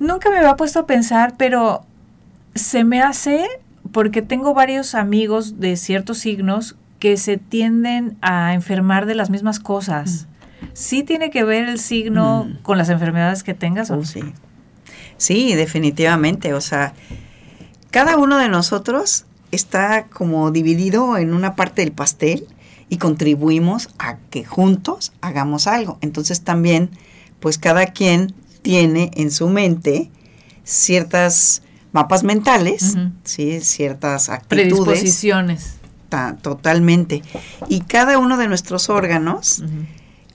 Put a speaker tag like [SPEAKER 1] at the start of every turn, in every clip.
[SPEAKER 1] Nunca me había puesto a pensar, pero se me hace porque tengo varios amigos de ciertos signos que se tienden a enfermar de las mismas cosas. Mm. ¿Sí tiene que ver el signo mm. con las enfermedades que tengas?
[SPEAKER 2] Oh, sí. Sí, definitivamente. O sea, cada uno de nosotros está como dividido en una parte del pastel y contribuimos a que juntos hagamos algo. Entonces también, pues cada quien tiene en su mente ciertas mapas mentales, ¿sí? ciertas actitudes.
[SPEAKER 1] Predisposiciones.
[SPEAKER 2] totalmente. Y cada uno de nuestros órganos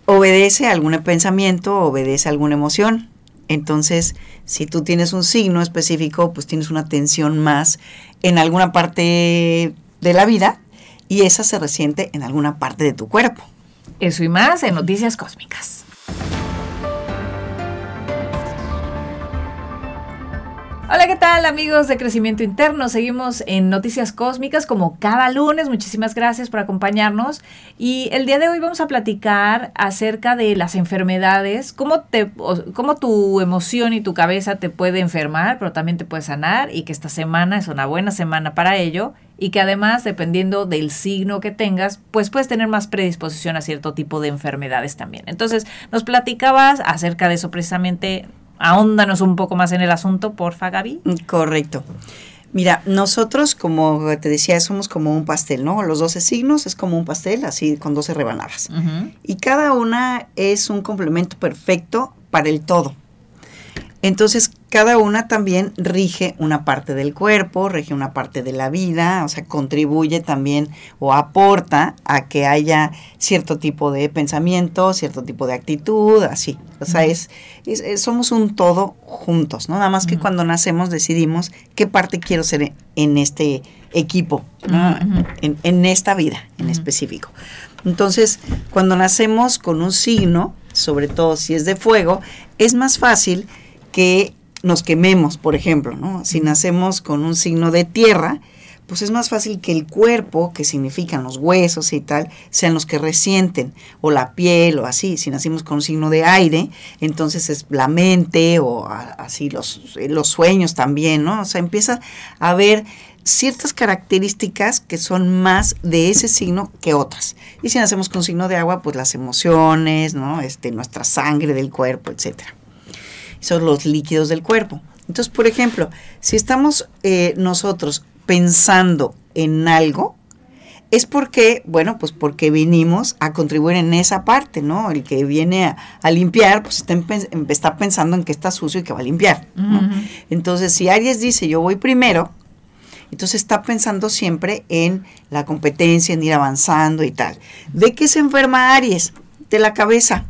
[SPEAKER 2] obedece a algún pensamiento, obedece a alguna emoción. Entonces, si tú tienes un signo específico, pues tienes una tensión más en alguna parte de la vida y esa se resiente en alguna parte de tu cuerpo.
[SPEAKER 1] Eso y más en Noticias Cósmicas. Hola, ¿qué tal amigos de Crecimiento Interno? Seguimos en Noticias Cósmicas como cada lunes. Muchísimas gracias por acompañarnos. Y el día de hoy vamos a platicar acerca de las enfermedades, cómo, te, tu emoción y tu cabeza te puede enfermar, pero también te puede sanar y que esta semana es una buena semana para ello y que además, dependiendo del signo que tengas, pues puedes tener más predisposición a cierto tipo de enfermedades también. Entonces, nos platicabas acerca de eso precisamente ahóndanos un poco más en el asunto, porfa, Gaby.
[SPEAKER 2] Correcto. Mira, nosotros, como te decía, somos como un pastel, ¿no? Los 12 signos es como un pastel, así con 12 rebanadas. Y cada una es un complemento perfecto para el todo. Entonces, cada una también rige una parte del cuerpo, rige una parte de la vida, o sea, contribuye también o aporta a que haya cierto tipo de pensamiento, cierto tipo de actitud, así. O sea, es, somos un todo juntos, ¿no? Nada más que cuando nacemos decidimos qué parte quiero ser en este equipo, en, en, esta vida en específico. Entonces, cuando nacemos con un signo, sobre todo si es de fuego, es más fácil que nos quememos, por ejemplo, ¿no? Si nacemos con un signo de tierra, pues es más fácil que el cuerpo, que significan los huesos y tal, sean los que resienten, o la piel, o así. Si nacimos con un signo de aire, entonces es la mente, o así los, los sueños también, ¿no? O sea, empieza a haber ciertas características que son más de ese signo que otras. Y si nacemos con un signo de agua, pues las emociones, ¿no? Este, nuestra sangre del cuerpo, etcétera son los líquidos del cuerpo. Entonces, por ejemplo, si estamos eh, nosotros pensando en algo, es porque, bueno, pues porque vinimos a contribuir en esa parte, ¿no? El que viene a, limpiar, pues está, pensando en que está sucio y que va a limpiar. Entonces, si Aries dice yo voy primero, entonces está pensando siempre en la competencia, en ir avanzando y tal. ¿De qué se enferma Aries? De la cabeza.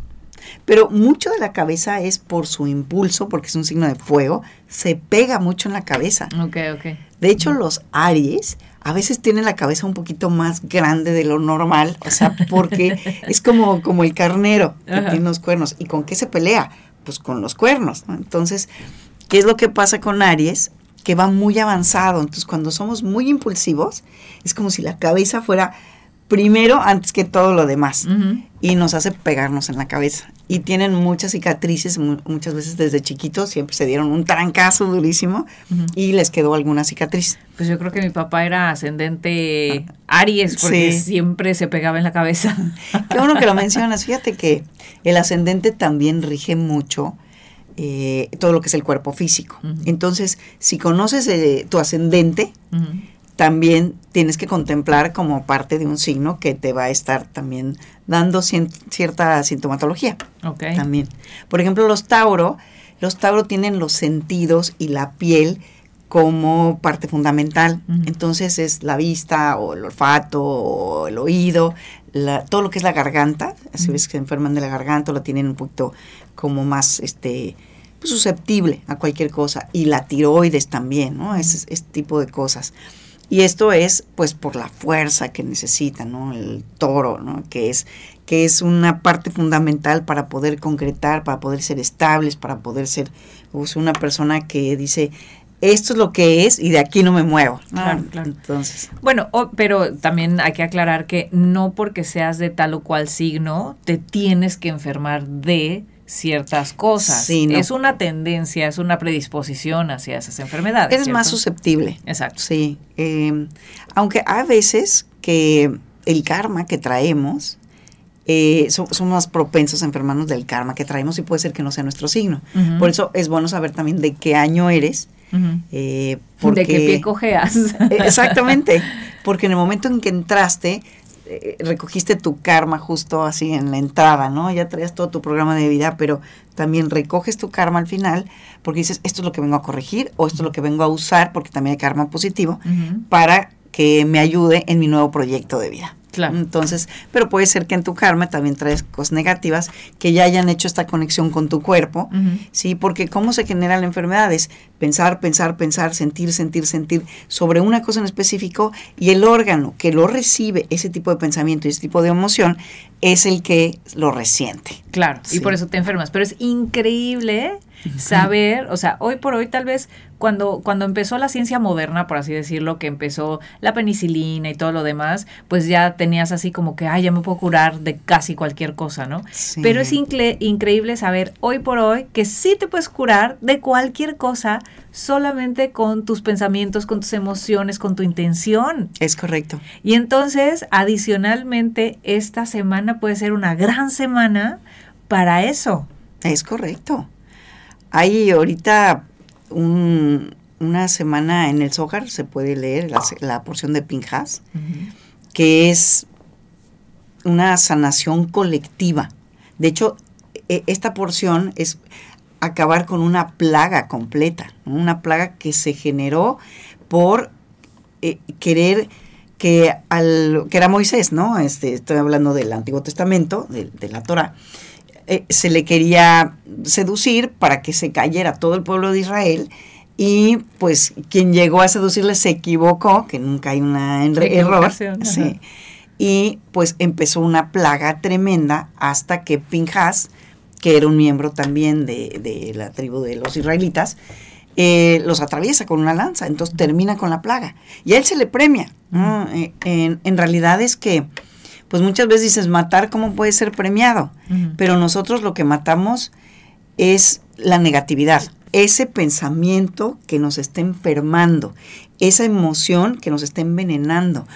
[SPEAKER 2] Pero mucho de la cabeza es por su impulso, porque es un signo de fuego, se pega mucho en la cabeza.
[SPEAKER 1] Ok, ok.
[SPEAKER 2] De hecho, los Aries a veces tienen la cabeza un poquito más grande de lo normal, o sea, porque es como, como el carnero que tiene los cuernos. ¿Y con qué se pelea? Pues con los cuernos. Entonces, ¿qué es lo que pasa con Aries? Que va muy avanzado. Entonces, cuando somos muy impulsivos, es como si la cabeza fuera primero antes que todo lo demás y nos hace pegarnos en la cabeza. Y tienen muchas cicatrices, muchas veces desde chiquitos siempre se dieron un trancazo durísimo y les quedó alguna cicatriz.
[SPEAKER 1] Pues yo creo que mi papá era ascendente Aries porque siempre se pegaba en la cabeza.
[SPEAKER 2] Qué bueno que lo mencionas. Fíjate que el ascendente también rige mucho eh, todo lo que es el cuerpo físico. Entonces, si conoces eh, tu ascendente, también tienes que contemplar como parte de un signo que te va a estar también dando cierta sintomatología. También. Por ejemplo, los Tauro, los Tauro tienen los sentidos y la piel como parte fundamental. Entonces es la vista o el olfato o el oído, todo lo que es la garganta. Así ves que se enferman de la garganta o la tienen un poquito como más este pues, susceptible a cualquier cosa. Y la tiroides también, ¿no? Ese, ese tipo de cosas. Y esto es pues por la fuerza que necesita, ¿no? El toro, ¿no? Que es, que es una parte fundamental para poder concretar, para poder ser estables, para poder ser pues, una persona que dice, esto es lo que es y de aquí no me muevo. Claro, claro. Entonces.
[SPEAKER 1] Bueno, pero también hay que aclarar que no porque seas de tal o cual signo te tienes que enfermar de ciertas cosas. Es una tendencia, es una predisposición hacia esas enfermedades.
[SPEAKER 2] Eres más susceptible.
[SPEAKER 1] Exacto.
[SPEAKER 2] Sí. Eh, aunque hay veces que el karma que traemos eh, somos más propensos a enfermarnos del karma que traemos y puede ser que no sea nuestro signo. Por eso es bueno saber también de qué año eres.
[SPEAKER 1] Eh, de qué pie cojeas.
[SPEAKER 2] exactamente, porque en el momento en que entraste, eh, recogiste tu karma justo así en la entrada, ¿no? Ya traías todo tu programa de vida, pero también recoges tu karma al final porque dices, esto es lo que vengo a corregir o esto es lo que vengo a usar, porque también hay karma positivo, para que me ayude en mi nuevo proyecto de vida. Entonces, pero puede ser que en tu karma también traes cosas negativas que ya hayan hecho esta conexión con tu cuerpo, ¿sí? Porque cómo se genera la enfermedad es pensar, pensar, pensar, sentir, sentir, sentir sobre una cosa en específico y el órgano que lo recibe, ese tipo de pensamiento y ese tipo de emoción, es el que lo resiente.
[SPEAKER 1] Claro, y por eso te enfermas. Pero es increíble saber, o sea, hoy por hoy tal vez cuando, cuando empezó la ciencia moderna, por así decirlo, que empezó la penicilina y todo lo demás, pues ya tenías así como que, ay, ya me puedo curar de casi cualquier cosa, ¿no? Pero es increíble saber hoy por hoy que sí te puedes curar de cualquier cosa solamente con tus pensamientos, con tus emociones, con tu intención.
[SPEAKER 2] Es correcto.
[SPEAKER 1] Y entonces, adicionalmente, esta semana puede ser una gran semana para eso.
[SPEAKER 2] Es correcto. Hay ahorita una semana en el Zohar, se puede leer la, porción de Pinjas, que es una sanación colectiva. De hecho, e, esta porción es acabar con una plaga completa, una plaga que se generó por eh, querer que al que era Moisés, ¿no? Este, estoy hablando del Antiguo Testamento, de, la Torah, eh, se le quería seducir para que se cayera todo el pueblo de Israel y pues quien llegó a seducirle se equivocó, que nunca hay una error, sí, y pues empezó una plaga tremenda hasta que Pinjas que era un miembro también de, la tribu de los israelitas, eh, los atraviesa con una lanza, entonces termina con la plaga. Y a él se le premia. Eh, en, realidad es que, pues muchas veces dices, matar, ¿cómo puede ser premiado? Pero nosotros lo que matamos es la negatividad, ese pensamiento que nos está enfermando, esa emoción que nos está envenenando.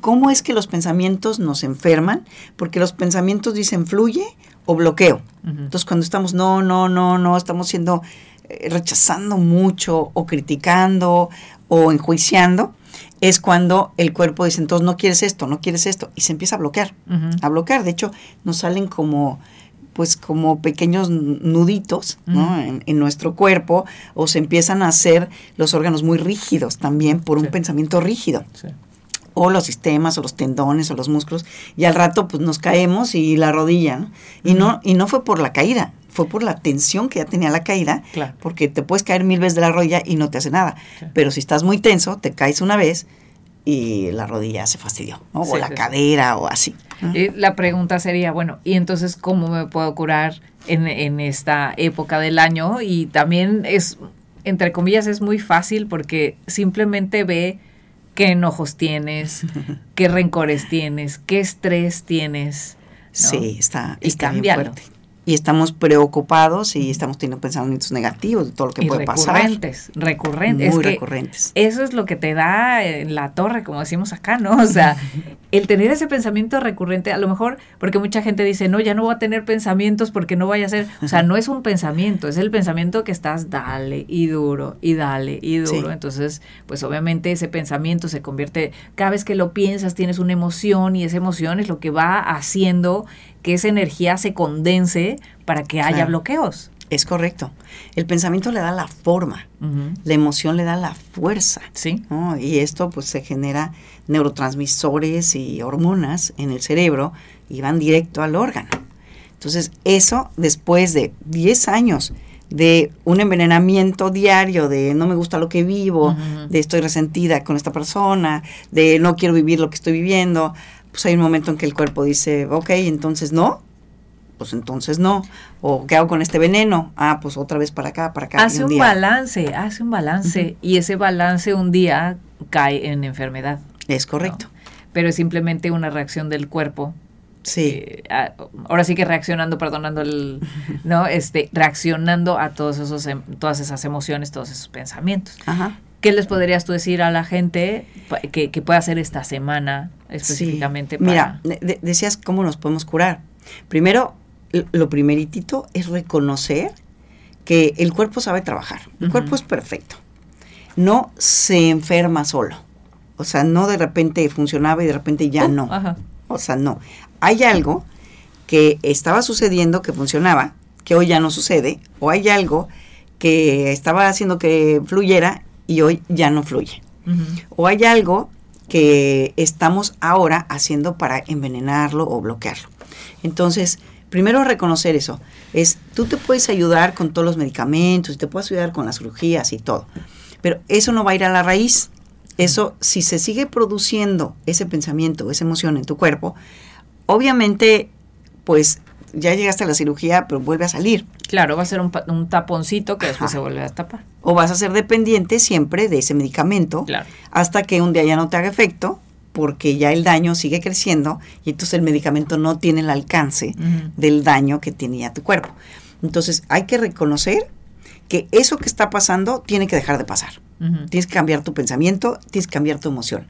[SPEAKER 2] ¿Cómo es que los pensamientos nos enferman? Porque los pensamientos dicen fluye o bloqueo. Entonces, cuando estamos, no, no, no, no, estamos siendo, eh, rechazando mucho o criticando o enjuiciando, es cuando el cuerpo dice, entonces no quieres esto, no quieres esto, y se empieza a bloquear, a bloquear. De hecho, nos salen como pues como pequeños nuditos en, nuestro cuerpo o se empiezan a hacer los órganos muy rígidos también por un pensamiento rígido. O los sistemas o los tendones o los músculos y al rato pues nos caemos y la rodilla, Y no y no fue por la caída, fue por la tensión que ya tenía la caída, porque te puedes caer mil veces de la rodilla y no te hace nada, pero si estás muy tenso, te caes una vez y la rodilla se fastidió, o la cadera o así.
[SPEAKER 1] Y la pregunta sería, bueno, ¿y entonces cómo me puedo curar en, en esta época del año? Y también es, entre comillas, es muy fácil porque simplemente ve qué enojos tienes, qué rencores tienes, qué estrés tienes.
[SPEAKER 2] Sí, está, está bien fuerte y estamos preocupados y estamos teniendo pensamientos negativos de todo lo que puede pasar.
[SPEAKER 1] Recurrentes, recurrentes.
[SPEAKER 2] Muy recurrentes.
[SPEAKER 1] Eso es lo que te da en la torre, como decimos acá, ¿no? O sea, el tener ese pensamiento recurrente, a lo mejor, porque mucha gente dice, no, ya no voy a tener pensamientos porque no vaya a ser, o sea, no es un pensamiento, es el pensamiento que estás dale y duro y dale y duro. Entonces, pues obviamente ese pensamiento se convierte, cada vez que lo piensas tienes una emoción y esa emoción es lo que va haciendo que esa energía se condense para que haya bloqueos.
[SPEAKER 2] Es correcto. El pensamiento le da la forma, la emoción le da la fuerza.
[SPEAKER 1] Sí.
[SPEAKER 2] Y esto pues se genera neurotransmisores y hormonas en el cerebro y van directo al órgano. Entonces, eso después de 10 años de un envenenamiento diario, de no me gusta lo que vivo, de estoy resentida con esta persona, de no quiero vivir lo que estoy viviendo, pues hay un momento en que el cuerpo dice, ok, entonces no, pues entonces no. O ¿qué hago con este veneno? Ah, pues otra vez para acá, para acá.
[SPEAKER 1] Hace un, balance, hace un balance. Y ese balance un día cae en enfermedad.
[SPEAKER 2] Es correcto.
[SPEAKER 1] Pero es simplemente una reacción del cuerpo
[SPEAKER 2] Sí.
[SPEAKER 1] Eh, ahora sí que reaccionando, perdonando el, ¿no? Este, reaccionando a todos esos, em, todas esas emociones, todos esos pensamientos.
[SPEAKER 2] Ajá.
[SPEAKER 1] ¿Qué les podrías tú decir a la gente que, que puede hacer esta semana específicamente?
[SPEAKER 2] Mira, decías cómo nos podemos curar. Primero, lo primeritito es reconocer que el cuerpo sabe trabajar. El cuerpo es perfecto. No se enferma solo. O sea, no de repente funcionaba y de repente ya oh, no. O sea, no. Hay algo que estaba sucediendo, que funcionaba, que hoy ya no sucede, o hay algo que estaba haciendo que fluyera y hoy ya no fluye. O hay algo que estamos ahora haciendo para envenenarlo o bloquearlo. Entonces, primero reconocer eso. Es, tú te puedes ayudar con todos los medicamentos, te puedes ayudar con las cirugías y todo, pero eso no va a ir a la raíz. Eso, si se sigue produciendo ese pensamiento, esa emoción en tu cuerpo, obviamente, pues ya llegaste a la cirugía, pero vuelve a salir.
[SPEAKER 1] Claro, va a ser un, taponcito que después se vuelve a tapar.
[SPEAKER 2] O vas a ser dependiente siempre de ese medicamento hasta que un día ya no te haga efecto porque ya el daño sigue creciendo y entonces el medicamento no tiene el alcance del daño que tenía tu cuerpo. Entonces hay que reconocer que eso que está pasando tiene que dejar de pasar. Tienes que cambiar tu pensamiento, tienes que cambiar tu emoción.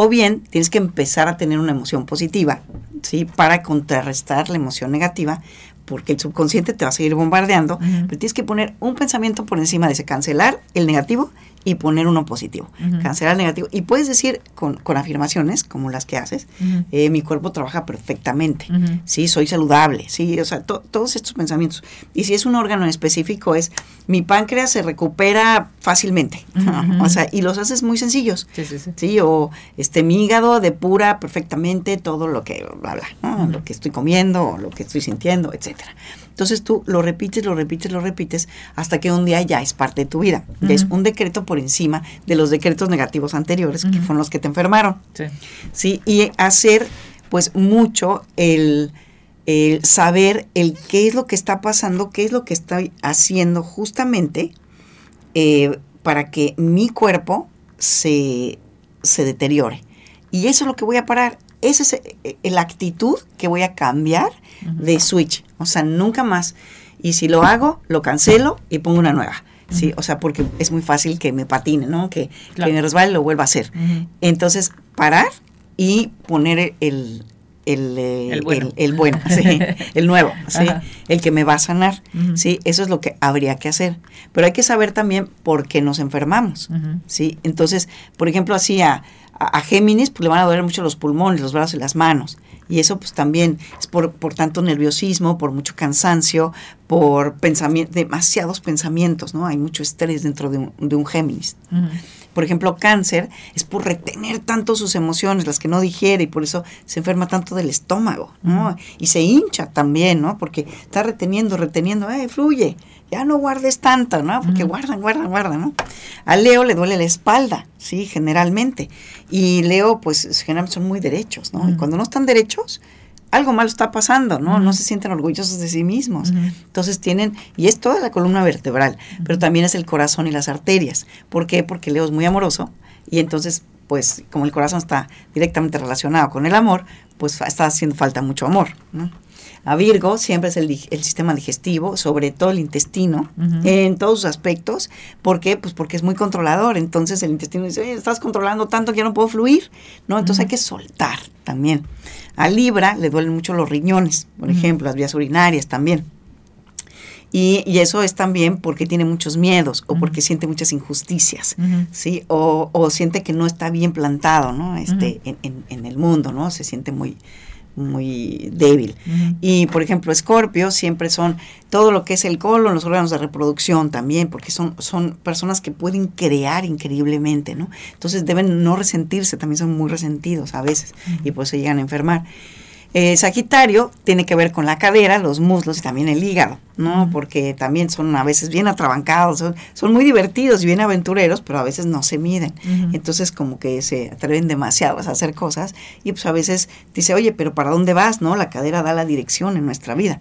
[SPEAKER 2] O bien tienes que empezar a tener una emoción positiva, ¿sí? Para contrarrestar la emoción negativa, porque el subconsciente te va a seguir bombardeando, pero tienes que poner un pensamiento por encima de ese, cancelar el negativo y poner uno positivo. Cancelar el negativo. Y puedes decir con, afirmaciones, como las que haces, eh, mi cuerpo trabaja perfectamente, sí, soy saludable, sí, o sea, todos estos pensamientos. Y si es un órgano en específico, es mi páncreas se recupera fácilmente, o sea, y los haces muy sencillos, sí, sí, sí. sí, o este, mi hígado depura perfectamente todo lo que, bla, bla, lo que estoy comiendo, lo que estoy sintiendo, etcétera. Entonces tú lo repites, lo repites, lo repites, hasta que un día ya es parte de tu vida. es un decreto por encima de los decretos negativos anteriores, que fueron los que te enfermaron. Sí. sí. Y hacer, pues, mucho el, saber el qué es lo que está pasando, qué es lo que estoy haciendo justamente eh, para que mi cuerpo se, se deteriore. Y eso es lo que voy a parar. Esa es eh, la actitud que voy a cambiar de switch. O sea, nunca más. Y si lo hago, lo cancelo y pongo una nueva. Sí, o sea, porque es muy fácil que me patine, ¿no? Que, me resbale lo vuelva a hacer. Entonces, parar y poner el, el, eh, el bueno, el, bueno sí, el nuevo, ¿sí? el que me va a sanar. ¿sí? Eso es lo que habría que hacer. Pero hay que saber también por qué nos enfermamos. ¿sí? Entonces, por ejemplo, así a, a, Géminis pues, le van a doler mucho los pulmones, los brazos y las manos. Y eso pues también es por, por tanto nerviosismo, por mucho cansancio, por pensamiento, demasiados pensamientos, ¿no? Hay mucho estrés dentro de un, de un Géminis. Por ejemplo, cáncer es por retener tanto sus emociones, las que no digiere, y por eso se enferma tanto del estómago, ¿no? Y se hincha también, ¿no? Porque está reteniendo, reteniendo, ¡eh, fluye! Ya no guardes tanto, ¿no? Porque guardan, guardan, guardan, ¿no? A Leo le duele la espalda, sí, generalmente. Y Leo, pues, generalmente son muy derechos, ¿no? Y cuando no están derechos, algo malo está pasando, ¿no? No se sienten orgullosos de sí mismos. Entonces tienen, y es toda la columna vertebral, pero también es el corazón y las arterias. ¿Por qué? Porque Leo es muy amoroso y entonces, pues, como el corazón está directamente relacionado con el amor, pues está haciendo falta mucho amor, ¿no? A Virgo siempre es el, sistema digestivo, sobre todo el intestino, en todos sus aspectos. ¿Por qué? Pues porque es muy controlador. Entonces el intestino dice, estás controlando tanto que ya no puedo fluir. ¿no? Entonces hay que soltar también. A Libra le duelen mucho los riñones, por ejemplo, las vías urinarias también. Y, eso es también porque tiene muchos miedos o porque siente muchas injusticias, ¿sí? O, o, siente que no está bien plantado, ¿no? Este, en, en, el mundo, ¿no? Se siente muy, muy débil. Y por ejemplo, Escorpio siempre son todo lo que es el colon, los órganos de reproducción también, porque son, son personas que pueden crear increíblemente, ¿no? Entonces deben no resentirse, también son muy resentidos a veces y por eso llegan a enfermar. Eh, Sagitario tiene que ver con la cadera, los muslos y también el hígado. ¿no? Porque también son a veces bien atrabancados, son, muy divertidos y bien aventureros, pero a veces no se miden. Entonces como que se atreven demasiado a hacer cosas y pues a veces dice, oye, pero ¿para dónde vas? ¿No? La cadera da la dirección en nuestra vida.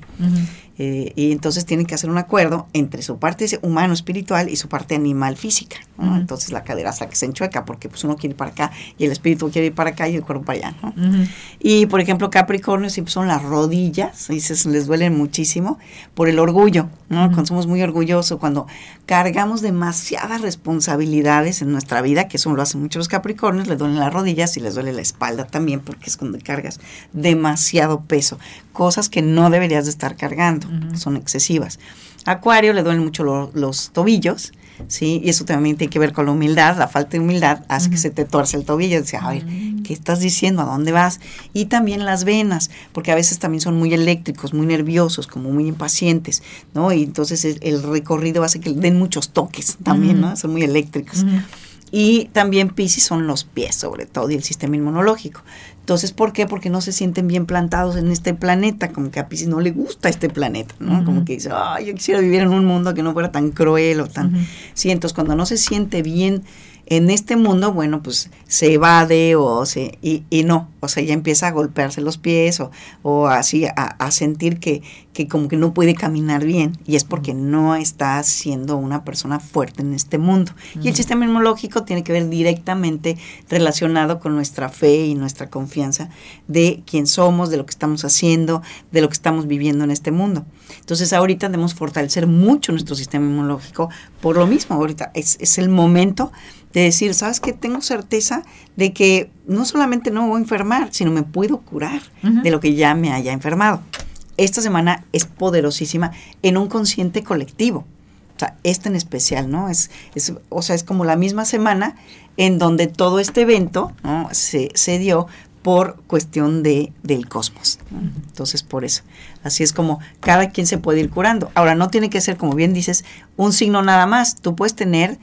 [SPEAKER 2] Eh, y entonces tienen que hacer un acuerdo entre su parte humano espiritual y su parte animal física. Entonces la cadera hasta que se enchueca porque pues uno quiere ir para acá y el espíritu quiere ir para acá y el cuerpo para allá. Y por ejemplo Capricornio siempre son las rodillas, y se les duelen muchísimo por el orgullo, ¿no? cuando somos muy orgullosos, cuando cargamos demasiadas responsabilidades en nuestra vida, que eso lo hacen muchos los Capricornios, les duelen las rodillas y les duele la espalda también porque es cuando cargas demasiado peso, cosas que no deberías de estar cargando son excesivas. Acuario le duelen mucho los tobillos, ¿sí? Y eso también tiene que ver con la humildad, la falta de humildad hace que se te torce el tobillo, dice, a ver, mm. ¿qué estás diciendo? ¿A dónde vas? Y también las venas, porque a veces también son muy eléctricos, muy nerviosos, como muy impacientes, ¿no? Y entonces el, recorrido hace que den muchos toques también, ¿no? Son muy eléctricos. Y también Pisces son los pies, sobre todo, y el sistema inmunológico. Entonces, ¿por qué? Porque no se sienten bien plantados en este planeta, como que a Pisces no le gusta este planeta, ¿no? Como que dice, ay, yo quisiera vivir en un mundo que no fuera tan cruel o tan... Sí, entonces cuando no se siente bien en este mundo, bueno, pues se evade o se, y, y no, o sea, ya empieza a golpearse los pies o, o así a, a, sentir que, que como que no puede caminar bien y es porque no está siendo una persona fuerte en este mundo. Y el sistema inmunológico tiene que ver directamente relacionado con nuestra fe y nuestra confianza de quién somos, de lo que estamos haciendo, de lo que estamos viviendo en este mundo. Entonces ahorita debemos fortalecer mucho nuestro sistema inmunológico por lo mismo, ahorita es, es el momento de decir, ¿sabes qué? Tengo certeza de que no solamente no me voy a enfermar, sino me puedo curar de lo que ya me haya enfermado. Esta semana es poderosísima en un consciente colectivo. O sea, esta en especial, ¿no? Es, es, o sea, es como la misma semana en donde todo este evento ¿no? se, se dio por cuestión de, del cosmos. Entonces, por eso. Así es como cada quien se puede ir curando. Ahora, no tiene que ser, como bien dices, un signo nada más. Tú puedes tener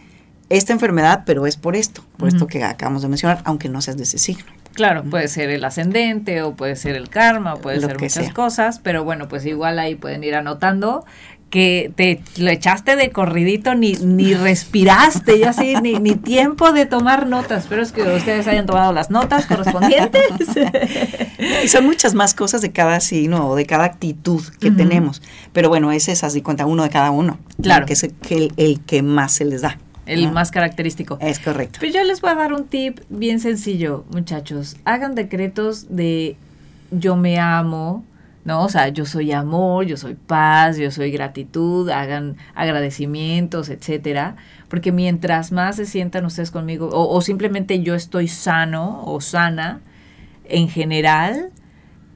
[SPEAKER 2] esta enfermedad, pero es por esto, por esto que acabamos de mencionar, aunque no seas de ese signo.
[SPEAKER 1] Claro, puede ser el ascendente o puede ser el karma o puede ser muchas cosas, pero bueno, pues igual ahí pueden ir anotando que te lo echaste de corridito, ni, ni respiraste, yo así, ni, ni tiempo de tomar notas. Espero es que ustedes hayan tomado las notas correspondientes.
[SPEAKER 2] y son muchas más cosas de cada signo o de cada actitud que tenemos. Pero bueno, ese es así cuenta uno de cada uno.
[SPEAKER 1] Claro.
[SPEAKER 2] Que es el, el que más se les da
[SPEAKER 1] el más característico.
[SPEAKER 2] Es correcto.
[SPEAKER 1] Pero yo les voy a dar un tip bien sencillo, muchachos. Hagan decretos de yo me amo, ¿no? O sea, yo soy amor, yo soy paz, yo soy gratitud, hagan agradecimientos, etcétera. Porque mientras más se sientan ustedes conmigo, o, o simplemente yo estoy sano o sana en general,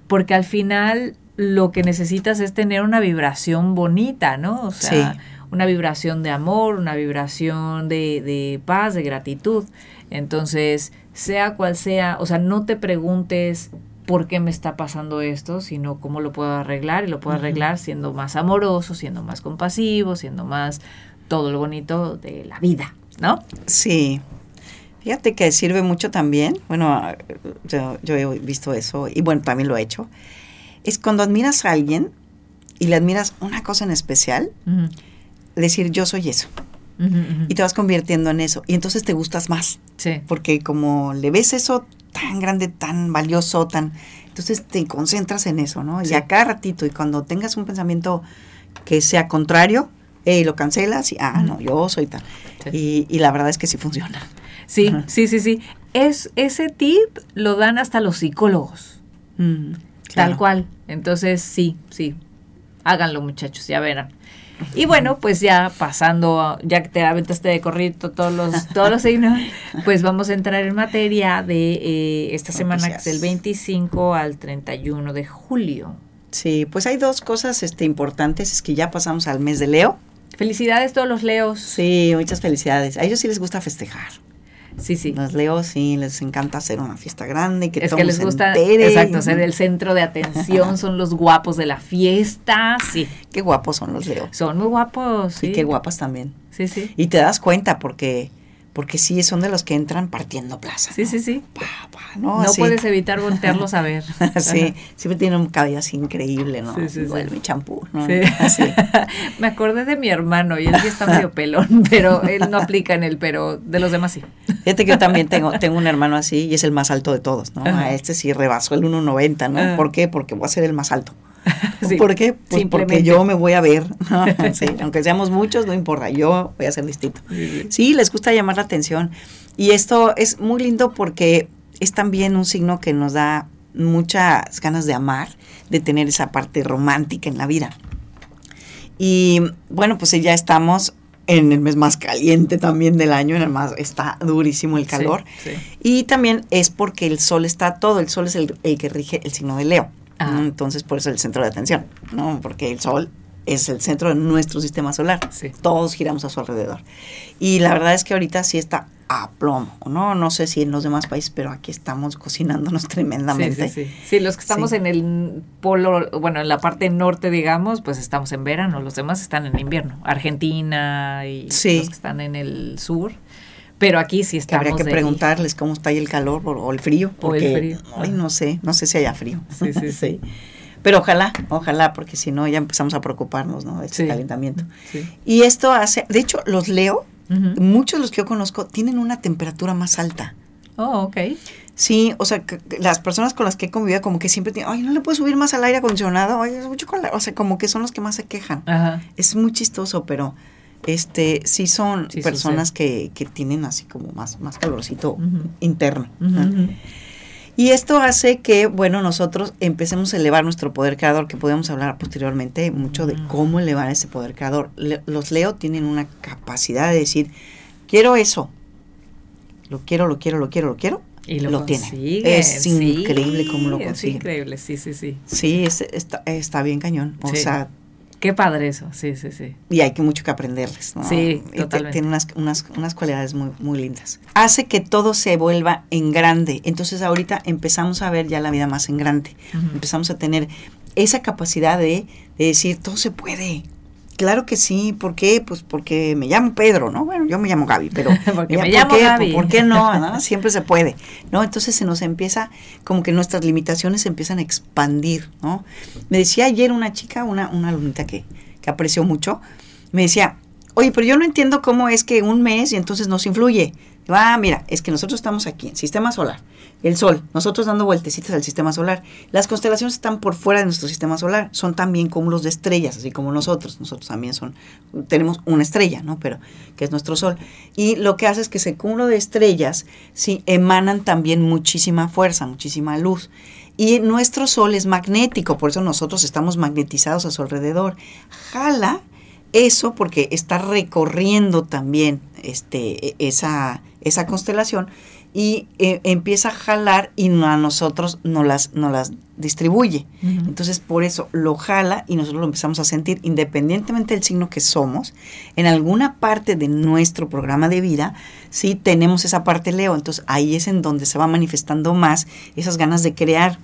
[SPEAKER 1] porque al final lo que necesitas es tener una vibración bonita, ¿no? O sea, sí una vibración de amor, una vibración de, de paz, de gratitud. Entonces, sea cual sea, o sea, no te preguntes por qué me está pasando esto, sino cómo lo puedo arreglar y lo puedo arreglar siendo más amoroso, siendo más compasivo, siendo más todo lo bonito de la vida, ¿no?
[SPEAKER 2] Sí. Fíjate que sirve mucho también, bueno, yo, yo he visto eso y bueno, también lo he hecho, es cuando admiras a alguien y le admiras una cosa en especial, decir yo soy eso. Y te vas convirtiendo en eso. Y entonces te gustas más.
[SPEAKER 1] Sí.
[SPEAKER 2] Porque como le ves eso tan grande, tan valioso, tan... Entonces te concentras en eso, ¿no? Y a cada ratito, y cuando tengas un pensamiento que sea contrario, y lo cancelas y, ah, no, yo soy tal. Y, y, la verdad es que sí funciona.
[SPEAKER 1] Sí, sí, sí, sí. Es, ese tip lo dan hasta los psicólogos. Mm, tal cual. Entonces, sí, sí. Háganlo, muchachos, ya verán. Y bueno, pues ya pasando, ya que te aventaste de corrido todos los, todos los signos, pues vamos a entrar en materia de eh, esta semana, que es del 25 al 31 de julio.
[SPEAKER 2] Sí, pues hay dos cosas este, importantes, es que ya pasamos al mes de Leo.
[SPEAKER 1] Felicidades todos los Leos.
[SPEAKER 2] Sí, muchas felicidades. A ellos sí les gusta festejar.
[SPEAKER 1] Sí, sí.
[SPEAKER 2] Los Leos sí les encanta hacer una fiesta grande, que
[SPEAKER 1] es que les gusta, exacto, ser el centro de atención, son los guapos de la fiesta, sí.
[SPEAKER 2] Qué guapos son los Leos.
[SPEAKER 1] Son muy guapos, sí.
[SPEAKER 2] Y qué guapas también.
[SPEAKER 1] Sí, sí.
[SPEAKER 2] Y te das cuenta porque porque sí son de los que entran partiendo plaza.
[SPEAKER 1] Sí, sí, sí.
[SPEAKER 2] ¿no?
[SPEAKER 1] no puedes evitar voltearlos a ver.
[SPEAKER 2] sí, siempre tienen un cabello así increíble, ¿no? Sí, sí, Igual mi champú, ¿no?
[SPEAKER 1] Sí. Así. Me acordé de mi hermano y él sí está medio pelón, pero él no aplica en él, pero de los demás sí.
[SPEAKER 2] Fíjate que yo también tengo, tengo un hermano así y es el más alto de todos, ¿no? A este sí rebasó el 1.90, ¿no? ¿Por qué? Porque voy a ser el más alto. ¿Por qué? Pues porque yo me voy a ver. aunque seamos muchos, no importa, yo voy a ser distinto. Sí, les gusta llamar la atención. Y esto es muy lindo porque es también un signo que nos da muchas ganas de amar, de tener esa parte romántica en la vida. Y bueno, pues ya estamos en el mes más caliente también del año, en el más está durísimo el calor. Y también es porque el sol está todo, el sol es el, el que rige el signo de Leo. Entonces, por eso el centro de atención, ¿no? Porque el Sol es el centro de nuestro sistema solar. Todos giramos a su alrededor. Y la verdad es que ahorita sí está a plomo, ¿no? No sé si en los demás países, pero aquí estamos cocinándonos tremendamente.
[SPEAKER 1] Sí, sí, sí. los que estamos en el polo, bueno, en la parte norte, digamos, pues estamos en verano, los demás están en invierno. Argentina y los que están en el sur pero aquí sí estamos.
[SPEAKER 2] Habría que preguntarles cómo está ahí el calor o, el frío. Porque, o el frío. Ay, no sé, no sé si haya frío. Sí, sí, sí. Pero ojalá, ojalá, porque si no ya empezamos a preocuparnos, ¿no? De este calentamiento. Y esto hace, de hecho, los leo, muchos de los que yo conozco tienen una temperatura más alta.
[SPEAKER 1] Oh, ok.
[SPEAKER 2] Sí, o sea, las personas con las que he convivido como que siempre tienen, ay, no le puedo subir más al aire acondicionado, ay, es mucho calor, o sea, como que son los que más se quejan. Ajá. Es muy chistoso, pero este sí son personas que, que, tienen así como más, más calorcito interno. Y esto hace que, bueno, nosotros empecemos a elevar nuestro poder creador, que podemos hablar posteriormente mucho de cómo elevar ese poder creador. los Leo tienen una capacidad de decir, quiero eso, lo quiero, lo quiero, lo quiero, lo quiero. Y lo, tiene. Es increíble cómo lo consigue.
[SPEAKER 1] Es increíble, sí, sí, sí.
[SPEAKER 2] Sí, está, está bien cañón. O sea,
[SPEAKER 1] Qué padre eso, sí, sí, sí.
[SPEAKER 2] Y hay que mucho que aprenderles, ¿no?
[SPEAKER 1] Sí, totalmente.
[SPEAKER 2] Tiene unas, unas, unas cualidades muy, muy lindas. Hace que todo se vuelva en grande. Entonces ahorita empezamos a ver ya la vida más en grande. Empezamos a tener esa capacidad de, de decir, todo se puede, Claro que sí, ¿por qué? Pues porque me llamo Pedro, ¿no? Bueno, yo me llamo Gaby, pero
[SPEAKER 1] porque me llamo ¿por qué? Gaby.
[SPEAKER 2] ¿Por qué no? Siempre se puede, ¿no? Entonces se nos empieza, como que nuestras limitaciones se empiezan a expandir, ¿no? Me decía ayer una chica, una, una alumnita que, que apreció mucho, me decía, oye, pero yo no entiendo cómo es que un mes y entonces nos influye. Ah, mira, es que nosotros estamos aquí en sistema solar, el Sol, nosotros dando vueltecitas al sistema solar. Las constelaciones están por fuera de nuestro sistema solar, son también cúmulos de estrellas, así como nosotros. Nosotros también son, tenemos una estrella, ¿no? Pero que es nuestro Sol. Y lo que hace es que ese cúmulo de estrellas, sí, emanan también muchísima fuerza, muchísima luz. Y nuestro Sol es magnético, por eso nosotros estamos magnetizados a su alrededor. Jala eso porque está recorriendo también este, e, esa, esa constelación y eh, empieza a jalar y a nosotros no las, no las distribuye. Entonces, por eso lo jala y nosotros lo empezamos a sentir, independientemente del signo que somos, en alguna parte de nuestro programa de vida, sí tenemos esa parte Leo. Entonces, ahí es en donde se va manifestando más esas ganas de crear,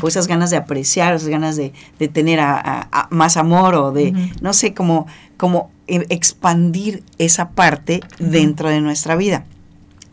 [SPEAKER 2] o esas ganas de apreciar, esas ganas de, de tener a, más amor o de, no sé, como, como e, expandir esa parte dentro de nuestra vida.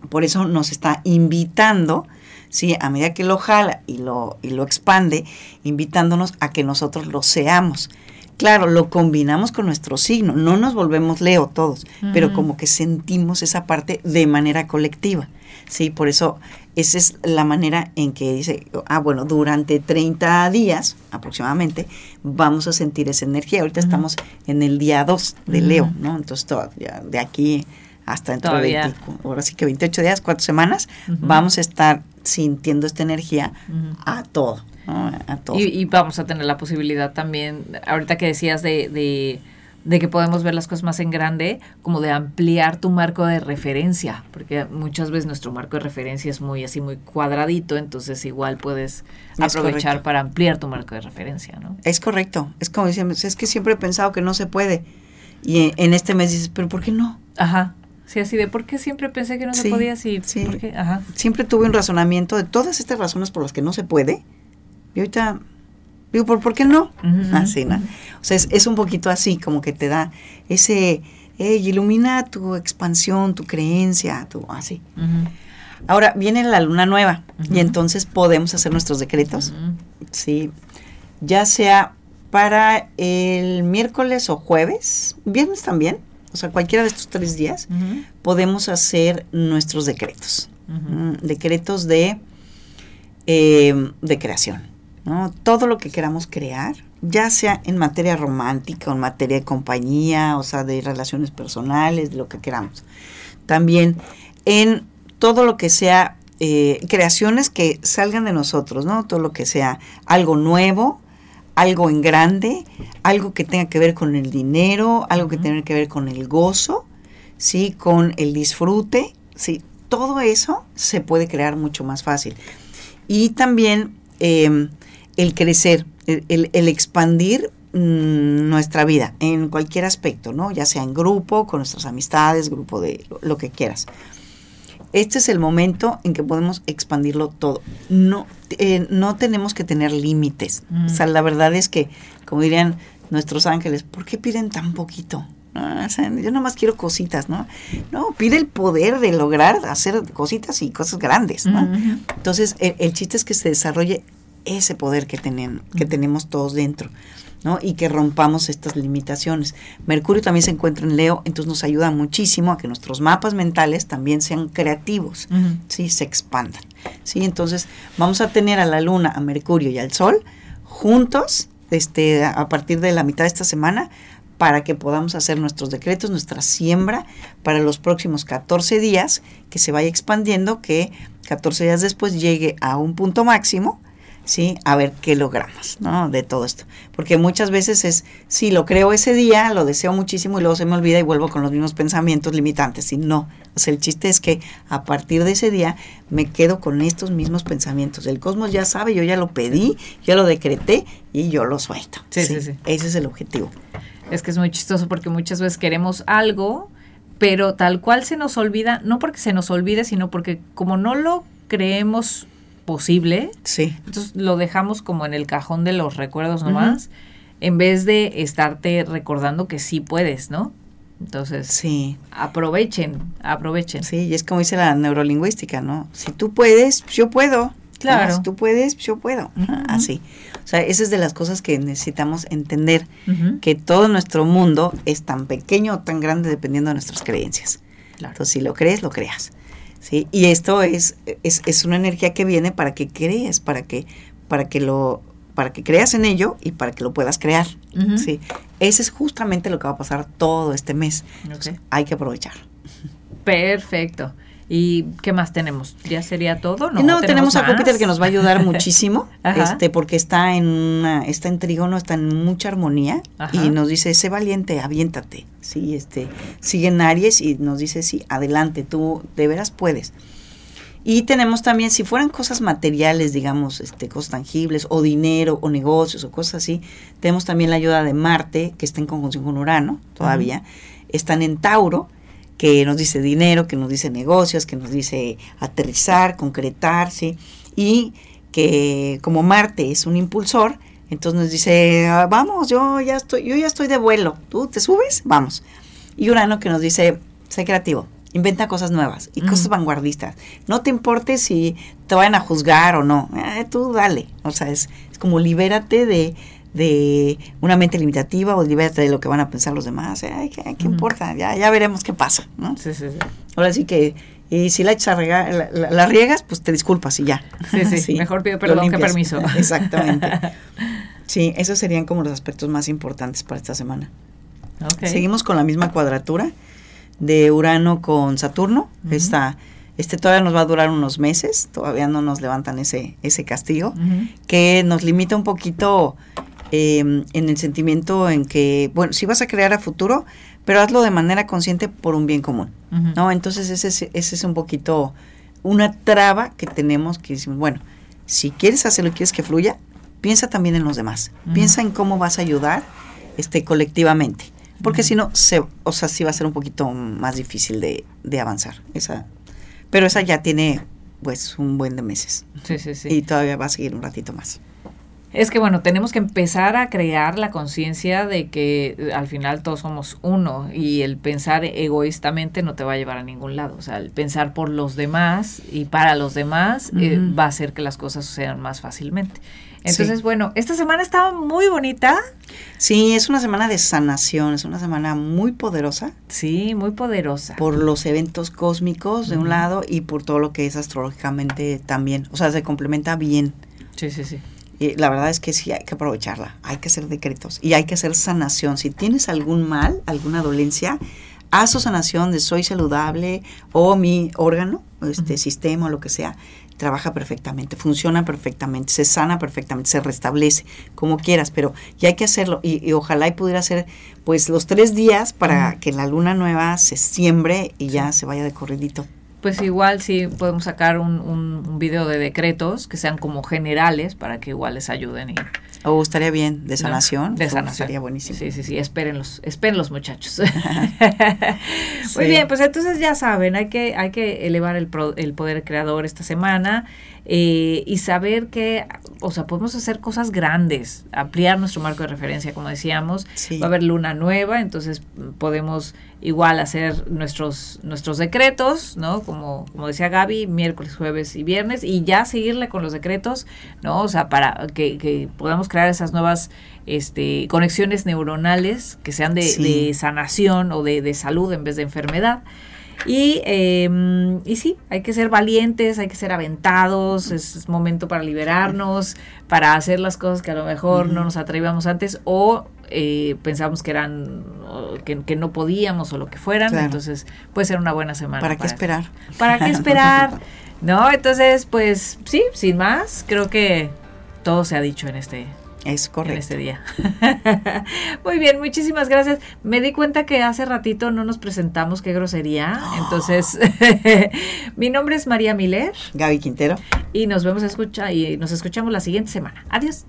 [SPEAKER 2] Por eso nos está invitando, ¿sí? a medida que lo jala y lo, y lo expande, invitándonos a que nosotros lo seamos. Claro, lo combinamos con nuestro signo, no nos volvemos Leo todos, pero como que sentimos esa parte de manera colectiva. Sí, por eso esa es la manera en que dice, ah, bueno, durante 30 días aproximadamente vamos a sentir esa energía. Ahorita estamos en el día 2 de Leo, ¿no? Entonces, todavía de aquí hasta dentro de 20, ahora sí que 28 días, 4 semanas, vamos a estar sintiendo esta energía a todo. A todo.
[SPEAKER 1] Y, vamos a tener la posibilidad también, ahorita que decías de, de de que podemos ver las cosas más en grande, como de ampliar tu marco de referencia, porque muchas veces nuestro marco de referencia es muy así, muy cuadradito, entonces igual puedes aprovechar para ampliar tu marco de referencia, ¿no?
[SPEAKER 2] Es correcto, es como decíamos, es que siempre he pensado que no se puede, y en, este mes dices, pero ¿por qué no?
[SPEAKER 1] Ajá. Sí, así de por qué siempre pensé que no se podía, sí, sí. Ajá.
[SPEAKER 2] Siempre tuve un razonamiento de todas estas razones por las que no se puede, y ahorita Digo, ¿por, ¿por qué no? así, ¿no? O sea, es, un poquito así, como que te da ese, ilumina tu expansión, tu creencia, tu así. Ahora viene la luna nueva y entonces podemos hacer nuestros decretos. Sí, ya sea para el miércoles o jueves, viernes también, o sea, cualquiera de estos tres días, podemos hacer nuestros decretos. Decretos de, em, de creación. ¿no? Todo lo que queramos crear, ya sea en materia romántica o en materia de compañía, o sea, de relaciones personales, de lo que queramos. También en todo lo que sea eh, creaciones que salgan de nosotros, ¿no? Todo lo que sea algo nuevo, algo en grande, algo que tenga que ver con el dinero, algo que tenga que ver con el gozo, ¿sí? Con el disfrute, ¿sí? Todo eso se puede crear mucho más fácil. Y también em, el crecer, el, expandir mm, nuestra vida en cualquier aspecto, ¿no? Ya sea en grupo, con nuestras amistades, grupo de lo que quieras este es el momento en que podemos expandirlo todo. No, eh, no tenemos que tener límites. O sea, la verdad es que, como dirían nuestros ángeles, ¿por qué piden tan poquito? o sea, yo nomás quiero cositas, ¿no? No, pide el poder de lograr hacer cositas y cosas grandes, ¿no? Entonces, el, chiste es que se desarrolle ese poder que, tienen, que tenemos todos dentro. ¿no? Y que rompamos estas limitaciones. Mercurio también se encuentra en Leo, entonces nos ayuda muchísimo a que nuestros mapas mentales también sean creativos, ¿sí? Se expandan, ¿sí? Entonces vamos a tener a la Luna, a Mercurio y al Sol juntos este, a partir de la mitad de esta semana para que podamos hacer nuestros decretos, nuestra siembra para los próximos 14 días, que se vaya expandiendo, que 14 días después llegue a un punto máximo, ¿sí? A ver qué logramos, ¿no? De todo esto. Porque muchas veces es, sí, lo creo ese día, lo deseo muchísimo y luego se me olvida y vuelvo con los mismos pensamientos limitantes. Y no, o sea, el chiste es que a partir de ese día me quedo con estos mismos pensamientos. El cosmos ya sabe, yo ya lo pedí, ya lo decreté y yo lo suelto. Sí, sí, sí. Ese es el objetivo.
[SPEAKER 1] Es que es muy chistoso porque muchas veces queremos algo, pero tal cual se nos olvida, no porque se nos olvide, sino porque como no lo creemos posible.
[SPEAKER 2] Sí.
[SPEAKER 1] Entonces lo dejamos como en el cajón de los recuerdos nomás, en vez de estarte recordando que sí puedes, ¿no? Entonces,
[SPEAKER 2] sí.
[SPEAKER 1] aprovechen, aprovechen.
[SPEAKER 2] Sí, y es como dice la neurolingüística, ¿no? Si tú puedes, pues yo puedo. Claro. Si tú puedes, pues yo puedo. Así. O sea, esa es de las cosas que necesitamos entender, que todo nuestro mundo es tan pequeño o tan grande dependiendo de nuestras creencias. Claro. Entonces, si lo crees, lo creas. ¿Sí? Y esto es, es, una energía que viene para que creas, para que, para que lo para que creas en ello y para que lo puedas crear. ¿sí? Ese es justamente lo que va a pasar todo este mes. hay que aprovechar.
[SPEAKER 1] Perfecto. ¿Y qué más tenemos? ¿Ya sería todo?
[SPEAKER 2] No, no tenemos, a Júpiter que nos va a ayudar muchísimo, este, porque está en una, está en trígono, está en mucha armonía y nos dice, sé valiente, aviéntate, sí, este, sigue en Aries y nos dice, sí, adelante, tú de veras puedes. Y tenemos también, si fueran cosas materiales, digamos, este, cosas tangibles, o dinero, o negocios, o cosas así, tenemos también la ayuda de Marte, que está en conjunción con Urano todavía, están en Tauro, que nos dice dinero, que nos dice negocios, que nos dice aterrizar, concretar, ¿sí? Y que como Marte es un impulsor, entonces nos dice, ah, vamos, yo ya estoy, yo ya estoy de vuelo, ¿tú te subes? Vamos. Y Urano que nos dice, sé creativo, inventa cosas nuevas y cosas vanguardistas. No te importe si te vayan a juzgar o no, eh, tú dale. O sea, es, es como libérate de, de una mente limitativa o libérate de lo que van a pensar los demás. Ay, ¿qué, importa? Ya, ya veremos qué pasa, ¿no? Sí, sí, sí. Ahora sí que, y si la, echas la, riegas, pues te disculpas y ya.
[SPEAKER 1] Sí, sí, mejor pido perdón que permiso.
[SPEAKER 2] Exactamente. sí, esos serían como los aspectos más importantes para esta semana. Seguimos con la misma cuadratura de Urano con Saturno. este todavía nos va a durar unos meses, todavía no nos levantan ese, ese castigo, que nos limita un poquito Em, en el sentimiento en que, bueno, si vas a crear a futuro, pero hazlo de manera consciente por un bien común, ¿no? Entonces ese es, ese es un poquito una traba que tenemos que decimos, bueno, si quieres hacerlo y quieres que fluya, piensa también en los demás, piensa en cómo vas a ayudar este, colectivamente, porque si no, se, o sea, sí va a ser un poquito más difícil de, de avanzar, esa, pero esa ya tiene pues un buen de meses.
[SPEAKER 1] Sí, sí, sí.
[SPEAKER 2] Y todavía va a seguir un ratito más.
[SPEAKER 1] Es que bueno, tenemos que empezar a crear la conciencia de que eh, al final todos somos uno y el pensar egoístamente no te va a llevar a ningún lado. O sea, el pensar por los demás y para los demás eh, va a hacer que las cosas sucedan más fácilmente. Entonces, bueno, esta semana estaba muy bonita.
[SPEAKER 2] Sí, es una semana de sanación, es una semana muy poderosa.
[SPEAKER 1] Sí, muy poderosa.
[SPEAKER 2] Por los eventos cósmicos de un lado y por todo lo que es astrológicamente también. O sea, se complementa bien.
[SPEAKER 1] Sí, sí, sí.
[SPEAKER 2] Y la verdad es que sí hay que aprovecharla, hay que hacer decretos y hay que hacer sanación. Si tienes algún mal, alguna dolencia, haz su sanación de soy saludable o mi órgano, este sistema o lo que sea, trabaja perfectamente, funciona perfectamente, se sana perfectamente, se restablece, como quieras, pero ya hay que hacerlo y, ojalá y pudiera ser pues los tres días para que la luna nueva se siembre y ya se vaya de corridito
[SPEAKER 1] pues igual sí podemos sacar un, un, video de decretos que sean como generales para que igual les ayuden. Y,
[SPEAKER 2] o estaría bien, de sanación.
[SPEAKER 1] de sanación.
[SPEAKER 2] Estaría buenísimo.
[SPEAKER 1] Sí, sí, sí, espérenlos, espérenlos muchachos. Muy bien, pues entonces ya saben, hay que, hay que elevar el, el poder creador esta semana. Eh, y saber que, o sea, podemos hacer cosas grandes, ampliar nuestro marco de referencia, como decíamos. Va a haber luna nueva, entonces podemos igual hacer nuestros, nuestros decretos, ¿no? Como, como decía Gaby, miércoles, jueves y viernes, y ya seguirle con los decretos, ¿no? O sea, para que, que podamos crear esas nuevas este, conexiones neuronales que sean de, sanación o de, de salud en vez de enfermedad. Y, eh, y sí, hay que ser valientes, hay que ser aventados, es momento para liberarnos, para hacer las cosas que a lo mejor no nos atrevíamos antes o eh, pensamos que eran, que, no podíamos o lo que fueran. Entonces puede ser una buena semana.
[SPEAKER 2] ¿Para, qué esperar?
[SPEAKER 1] ¿Para qué esperar? ¿No? Entonces, pues sí, sin más, creo que todo se ha dicho en este
[SPEAKER 2] es correcto. En
[SPEAKER 1] este día. Muy bien, muchísimas gracias. Me di cuenta que hace ratito no nos presentamos, qué grosería. Entonces, mi nombre es María Miller.
[SPEAKER 2] Gaby Quintero.
[SPEAKER 1] Y nos vemos escucha y nos escuchamos la siguiente semana. Adiós.